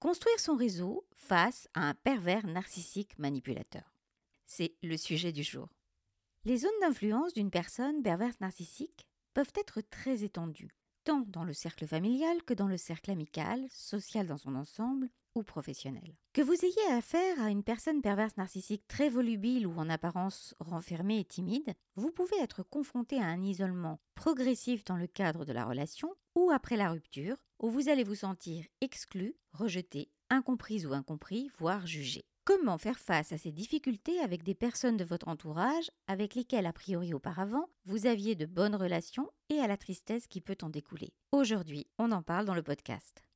Construire son réseau face à un pervers narcissique manipulateur. C'est le sujet du jour. Les zones d'influence d'une personne perverse narcissique peuvent être très étendues, tant dans le cercle familial que dans le cercle amical, social dans son ensemble Que vous ayez affaire à une personne perverse narcissique très volubile ou en apparence renfermée et timide, vous pouvez être confronté à un isolement progressif dans le cadre de la relation ou après la rupture, où vous allez vous sentir exclu, rejeté, incomprise ou incompris, voire jugé. Comment faire face à ces difficultés avec des personnes de votre entourage avec lesquelles, a priori auparavant, vous aviez de bonnes relations et à la tristesse qui peut en découler? Aujourd'hui, on en parle dans le podcast.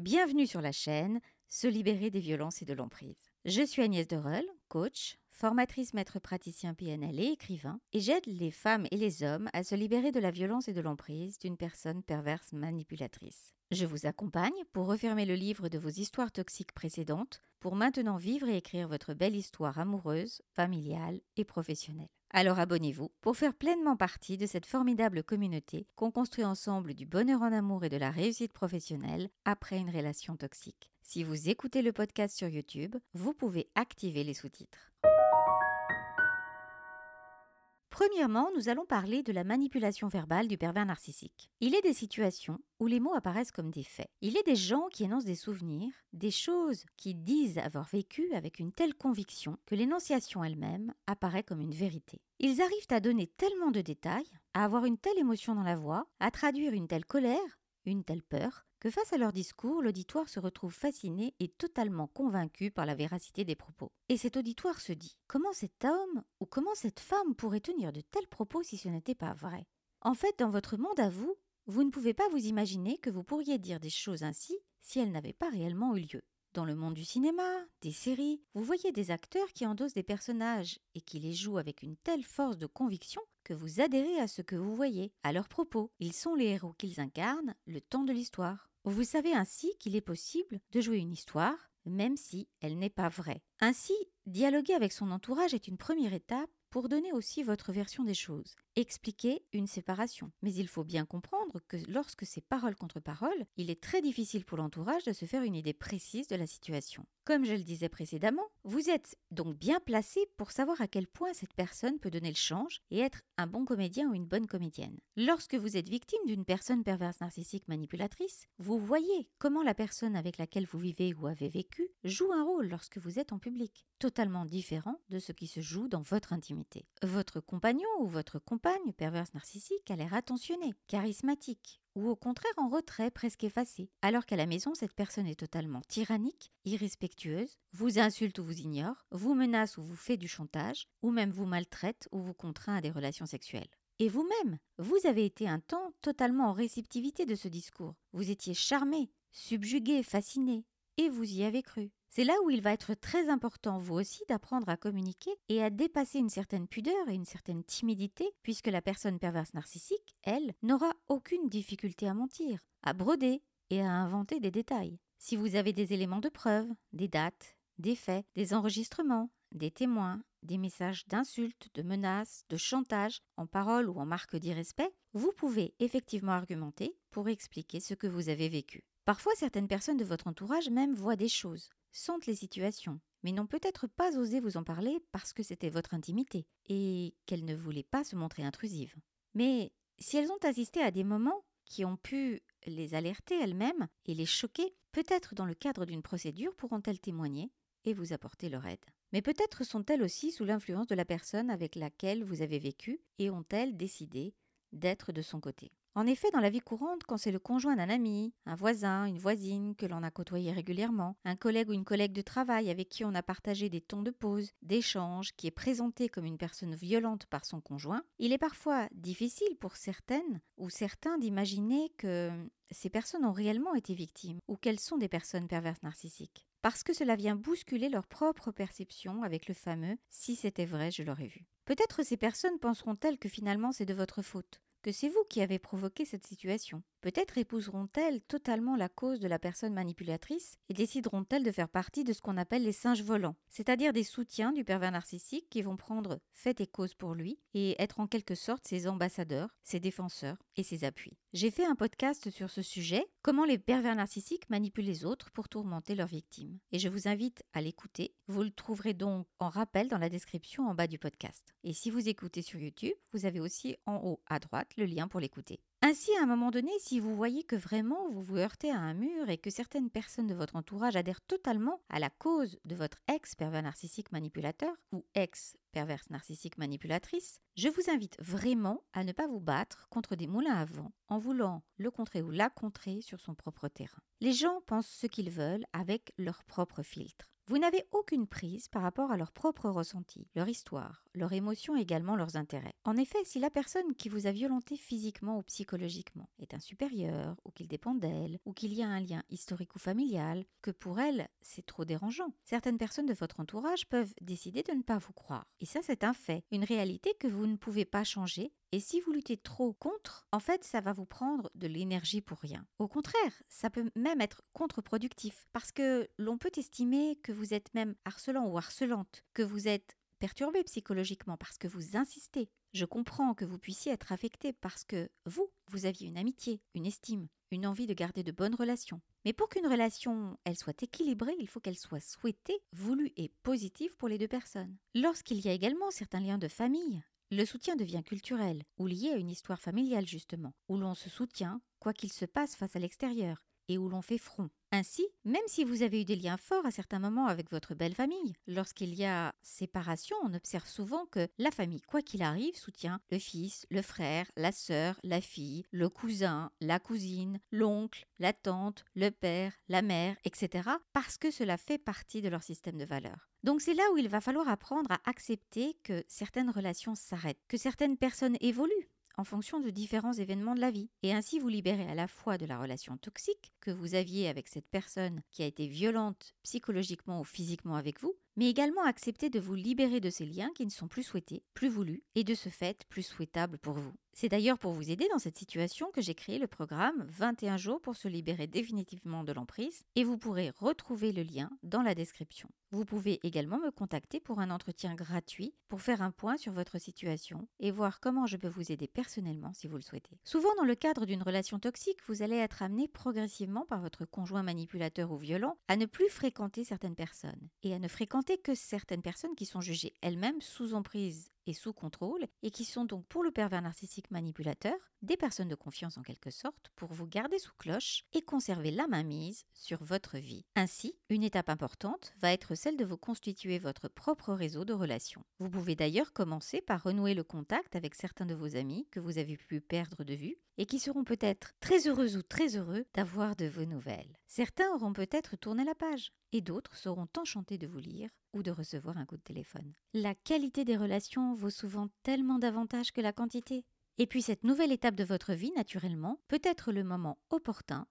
Bienvenue sur la chaîne Se libérer des violences et de l'emprise. Je suis Agnès Dereul, coach, formatrice maître praticien PNL et écrivain, et j'aide les femmes et les hommes à se libérer de la violence et de l'emprise d'une personne perverse manipulatrice. Je vous accompagne pour refermer le livre de vos histoires toxiques précédentes, pour maintenant vivre et écrire votre belle histoire amoureuse, familiale et professionnelle. Alors abonnez-vous pour faire pleinement partie de cette formidable communauté qu'on construit ensemble du bonheur en amour et de la réussite professionnelle après une relation toxique. Si vous écoutez le podcast sur YouTube, vous pouvez activer les sous-titres. Premièrement, nous allons parler de la manipulation verbale du pervers narcissique. Il est des situations où les mots apparaissent comme des faits. Il est des gens qui énoncent des souvenirs, des choses qui disent avoir vécu avec une telle conviction que l'énonciation elle-même apparaît comme une vérité. Ils arrivent à donner tellement de détails, à avoir une telle émotion dans la voix, à traduire une telle colère, une telle peur, que face à leur discours, l'auditoire se retrouve fasciné et totalement convaincu par la véracité des propos. Et cet auditoire se dit Comment cet homme ou comment cette femme pourrait tenir de tels propos si ce n'était pas vrai? En fait, dans votre monde à vous, vous ne pouvez pas vous imaginer que vous pourriez dire des choses ainsi si elles n'avaient pas réellement eu lieu. Dans le monde du cinéma, des séries, vous voyez des acteurs qui endossent des personnages et qui les jouent avec une telle force de conviction que vous adhérez à ce que vous voyez, à leurs propos. Ils sont les héros qu'ils incarnent le temps de l'histoire. Vous savez ainsi qu'il est possible de jouer une histoire, même si elle n'est pas vraie. Ainsi, dialoguer avec son entourage est une première étape pour donner aussi votre version des choses, expliquer une séparation. Mais il faut bien comprendre que lorsque c'est parole contre parole, il est très difficile pour l'entourage de se faire une idée précise de la situation. Comme je le disais précédemment, vous êtes donc bien placé pour savoir à quel point cette personne peut donner le change et être un bon comédien ou une bonne comédienne. Lorsque vous êtes victime d'une personne perverse narcissique manipulatrice, vous voyez comment la personne avec laquelle vous vivez ou avez vécu joue un rôle lorsque vous êtes en public, totalement différent de ce qui se joue dans votre intimité. Votre compagnon ou votre compagne perverse narcissique a l'air attentionné, charismatique, ou au contraire en retrait, presque effacé, alors qu'à la maison, cette personne est totalement tyrannique, irrespectueuse, vous insulte ou vous ignore, vous menace ou vous fait du chantage, ou même vous maltraite ou vous contraint à des relations sexuelles. Et vous-même, vous avez été un temps totalement en réceptivité de ce discours. Vous étiez charmé, subjugué, fasciné, et vous y avez cru. C'est là où il va être très important, vous aussi, d'apprendre à communiquer et à dépasser une certaine pudeur et une certaine timidité, puisque la personne perverse narcissique, elle, n'aura aucune difficulté à mentir, à broder et à inventer des détails. Si vous avez des éléments de preuve, des dates, des faits, des enregistrements, des témoins, des messages d'insultes, de menaces, de chantage, en parole ou en marque d'irrespect, vous pouvez effectivement argumenter pour expliquer ce que vous avez vécu. Parfois, certaines personnes de votre entourage même voient des choses, sentent les situations, mais n'ont peut-être pas osé vous en parler parce que c'était votre intimité et qu'elles ne voulaient pas se montrer intrusives. Mais si elles ont assisté à des moments qui ont pu les alerter elles-mêmes et les choquer, peut-être dans le cadre d'une procédure pourront-elles témoigner et vous apporter leur aide. Mais peut-être sont-elles aussi sous l'influence de la personne avec laquelle vous avez vécu et ont-elles décidé d'être de son côté. En effet, dans la vie courante, quand c'est le conjoint d'un ami, un voisin, une voisine que l'on a côtoyé régulièrement, un collègue ou une collègue de travail avec qui on a partagé des temps de pause, d'échange, qui est présenté comme une personne violente par son conjoint, il est parfois difficile pour certaines ou certains d'imaginer que ces personnes ont réellement été victimes ou qu'elles sont des personnes perverses narcissiques. Parce que cela vient bousculer leur propre perception avec le fameux si c'était vrai, je l'aurais vu. Peut-être ces personnes penseront-elles que finalement c'est de votre faute que c'est vous qui avez provoqué cette situation. Peut-être épouseront-elles totalement la cause de la personne manipulatrice et décideront-elles de faire partie de ce qu'on appelle les singes volants, c'est-à-dire des soutiens du pervers narcissique qui vont prendre fait et cause pour lui et être en quelque sorte ses ambassadeurs, ses défenseurs et ses appuis. J'ai fait un podcast sur ce sujet, comment les pervers narcissiques manipulent les autres pour tourmenter leurs victimes. Et je vous invite à l'écouter. Vous le trouverez donc en rappel dans la description en bas du podcast. Et si vous écoutez sur YouTube, vous avez aussi en haut à le lien pour l'écouter. Ainsi, à un moment donné, si vous voyez que vraiment vous vous heurtez à un mur et que certaines personnes de votre entourage adhèrent totalement à la cause de votre ex-pervers narcissique manipulateur ou ex-perverse narcissique manipulatrice, je vous invite vraiment à ne pas vous battre contre des moulins à vent en voulant le contrer ou la contrer sur son propre terrain. Les gens pensent ce qu'ils veulent avec leur propre filtre. Vous n'avez aucune prise par rapport à leur propre ressenti, leur histoire, leurs émotions et également leurs intérêts. En effet, si la personne qui vous a violenté physiquement ou psychologiquement est un supérieur, ou qu'il dépend d'elle, ou qu'il y a un lien historique ou familial, que pour elle, c'est trop dérangeant. Certaines personnes de votre entourage peuvent décider de ne pas vous croire. Et ça, c'est un fait, une réalité que vous ne pouvez pas changer et si vous luttez trop contre, en fait, ça va vous prendre de l'énergie pour rien. Au contraire, ça peut même être contre-productif parce que l'on peut estimer que vous êtes même harcelant ou harcelante, que vous êtes perturbé psychologiquement parce que vous insistez. Je comprends que vous puissiez être affecté parce que vous, vous aviez une amitié, une estime, une envie de garder de bonnes relations. Mais pour qu'une relation, elle soit équilibrée, il faut qu'elle soit souhaitée, voulue et positive pour les deux personnes. Lorsqu'il y a également certains liens de famille, le soutien devient culturel, ou lié à une histoire familiale justement, où l'on se soutient, quoi qu'il se passe face à l'extérieur, et où l'on fait front. Ainsi, même si vous avez eu des liens forts à certains moments avec votre belle famille, lorsqu'il y a séparation, on observe souvent que la famille, quoi qu'il arrive, soutient le fils, le frère, la sœur, la fille, le cousin, la cousine, l'oncle, la tante, le père, la mère, etc., parce que cela fait partie de leur système de valeurs. Donc c'est là où il va falloir apprendre à accepter que certaines relations s'arrêtent, que certaines personnes évoluent, en fonction de différents événements de la vie, et ainsi vous libérer à la fois de la relation toxique que vous aviez avec cette personne qui a été violente psychologiquement ou physiquement avec vous, mais également accepter de vous libérer de ces liens qui ne sont plus souhaités, plus voulus, et de ce fait plus souhaitables pour vous. C'est d'ailleurs pour vous aider dans cette situation que j'ai créé le programme 21 jours pour se libérer définitivement de l'emprise, et vous pourrez retrouver le lien dans la description. Vous pouvez également me contacter pour un entretien gratuit pour faire un point sur votre situation et voir comment je peux vous aider personnellement si vous le souhaitez. Souvent dans le cadre d'une relation toxique, vous allez être amené progressivement par votre conjoint manipulateur ou violent à ne plus fréquenter certaines personnes et à ne fréquenter que certaines personnes qui sont jugées elles-mêmes sous emprise et sous contrôle et qui sont donc pour le pervers narcissique manipulateur des personnes de confiance en quelque sorte pour vous garder sous cloche et conserver la mainmise sur votre vie. Ainsi, une étape importante va être celle de vous constituer votre propre réseau de relations. Vous pouvez d'ailleurs commencer par renouer le contact avec certains de vos amis que vous avez pu perdre de vue et qui seront peut-être très heureux ou très heureux d'avoir de vos nouvelles. Certains auront peut-être tourné la page et d'autres seront enchantés de vous lire ou de recevoir un coup de téléphone. La qualité des relations vaut souvent tellement davantage que la quantité. Et puis cette nouvelle étape de votre vie, naturellement, peut être le moment opportun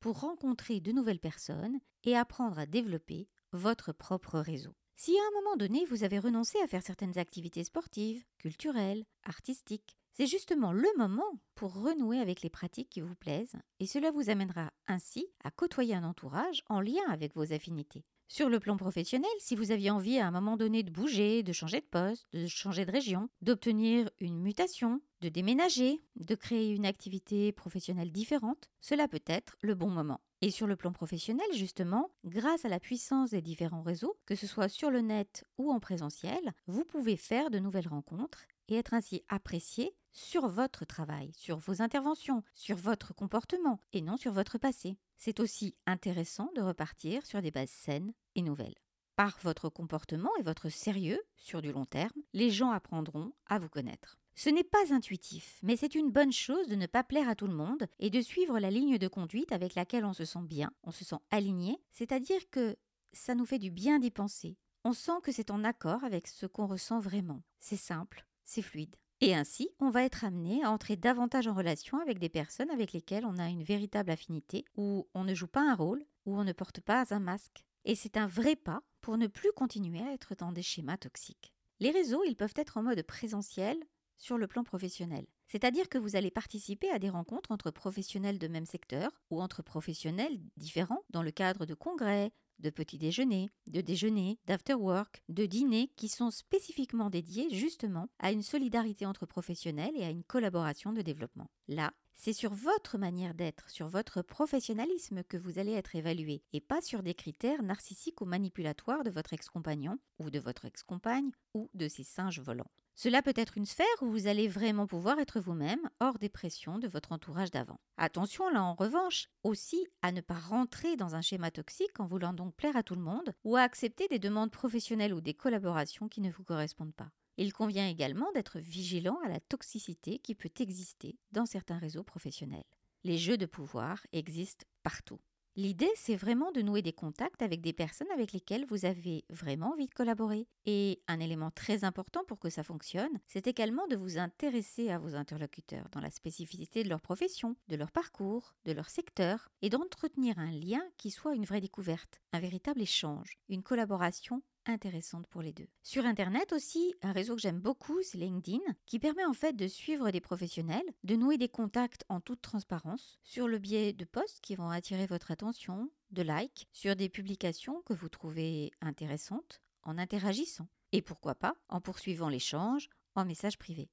pour rencontrer de nouvelles personnes et apprendre à développer votre propre réseau. Si à un moment donné vous avez renoncé à faire certaines activités sportives, culturelles, artistiques, c'est justement le moment pour renouer avec les pratiques qui vous plaisent et cela vous amènera ainsi à côtoyer un entourage en lien avec vos affinités. Sur le plan professionnel, si vous aviez envie à un moment donné de bouger, de changer de poste, de changer de région, d'obtenir une mutation, de déménager, de créer une activité professionnelle différente, cela peut être le bon moment. Et sur le plan professionnel, justement, grâce à la puissance des différents réseaux, que ce soit sur le net ou en présentiel, vous pouvez faire de nouvelles rencontres et être ainsi apprécié sur votre travail, sur vos interventions, sur votre comportement et non sur votre passé. C'est aussi intéressant de repartir sur des bases saines et nouvelles. Par votre comportement et votre sérieux sur du long terme, les gens apprendront à vous connaître. Ce n'est pas intuitif, mais c'est une bonne chose de ne pas plaire à tout le monde et de suivre la ligne de conduite avec laquelle on se sent bien, on se sent aligné, c'est-à-dire que ça nous fait du bien d'y penser. On sent que c'est en accord avec ce qu'on ressent vraiment. C'est simple, c'est fluide. Et ainsi, on va être amené à entrer davantage en relation avec des personnes avec lesquelles on a une véritable affinité, où on ne joue pas un rôle, où on ne porte pas un masque. Et c'est un vrai pas pour ne plus continuer à être dans des schémas toxiques. Les réseaux, ils peuvent être en mode présentiel sur le plan professionnel. C'est-à-dire que vous allez participer à des rencontres entre professionnels de même secteur ou entre professionnels différents dans le cadre de congrès, de petit déjeuner, de déjeuner, d'after work, de dîner qui sont spécifiquement dédiés justement à une solidarité entre professionnels et à une collaboration de développement. Là, c'est sur votre manière d'être, sur votre professionnalisme que vous allez être évalué, et pas sur des critères narcissiques ou manipulatoires de votre ex-compagnon, ou de votre ex-compagne, ou de ses singes volants. Cela peut être une sphère où vous allez vraiment pouvoir être vous-même, hors des pressions de votre entourage d'avant. Attention là en revanche aussi à ne pas rentrer dans un schéma toxique en voulant donc plaire à tout le monde, ou à accepter des demandes professionnelles ou des collaborations qui ne vous correspondent pas. Il convient également d'être vigilant à la toxicité qui peut exister dans certains réseaux professionnels. Les jeux de pouvoir existent partout. L'idée, c'est vraiment de nouer des contacts avec des personnes avec lesquelles vous avez vraiment envie de collaborer. Et un élément très important pour que ça fonctionne, c'est également de vous intéresser à vos interlocuteurs dans la spécificité de leur profession, de leur parcours, de leur secteur, et d'entretenir un lien qui soit une vraie découverte, un véritable échange, une collaboration intéressante pour les deux. Sur Internet aussi, un réseau que j'aime beaucoup, c'est LinkedIn, qui permet en fait de suivre des professionnels, de nouer des contacts en toute transparence, sur le biais de posts qui vont attirer votre attention, de likes, sur des publications que vous trouvez intéressantes, en interagissant. Et pourquoi pas en poursuivant l'échange en message privé.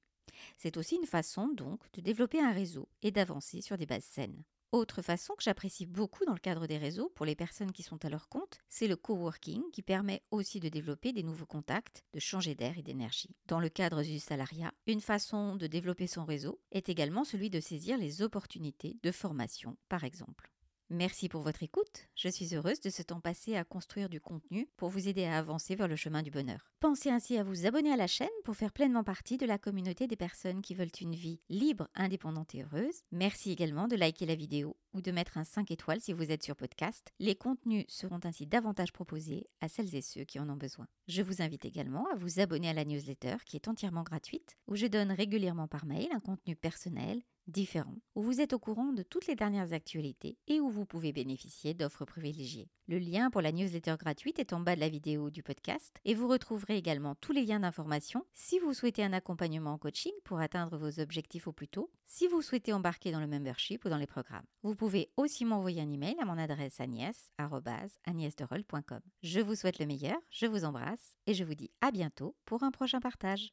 C'est aussi une façon donc de développer un réseau et d'avancer sur des bases saines. Autre façon que j'apprécie beaucoup dans le cadre des réseaux pour les personnes qui sont à leur compte, c'est le coworking qui permet aussi de développer des nouveaux contacts, de changer d'air et d'énergie. Dans le cadre du salariat, une façon de développer son réseau est également celui de saisir les opportunités de formation, par exemple. Merci pour votre écoute. Je suis heureuse de ce temps passé à construire du contenu pour vous aider à avancer vers le chemin du bonheur. Pensez ainsi à vous abonner à la chaîne pour faire pleinement partie de la communauté des personnes qui veulent une vie libre, indépendante et heureuse. Merci également de liker la vidéo ou de mettre un 5 étoiles si vous êtes sur podcast. Les contenus seront ainsi davantage proposés à celles et ceux qui en ont besoin. Je vous invite également à vous abonner à la newsletter qui est entièrement gratuite, où je donne régulièrement par mail un contenu personnel différent, où vous êtes au courant de toutes les dernières actualités et où vous pouvez bénéficier d'offres privilégiées. Le lien pour la newsletter gratuite est en bas de la vidéo du podcast et vous retrouverez également tous les liens d'information si vous souhaitez un accompagnement en coaching pour atteindre vos objectifs au plus tôt, si vous souhaitez embarquer dans le membership ou dans les programmes. Vous pouvez aussi m'envoyer un email à mon adresse agnès.agnèsderol.com. Je vous souhaite le meilleur, je vous embrasse et je vous dis à bientôt pour un prochain partage.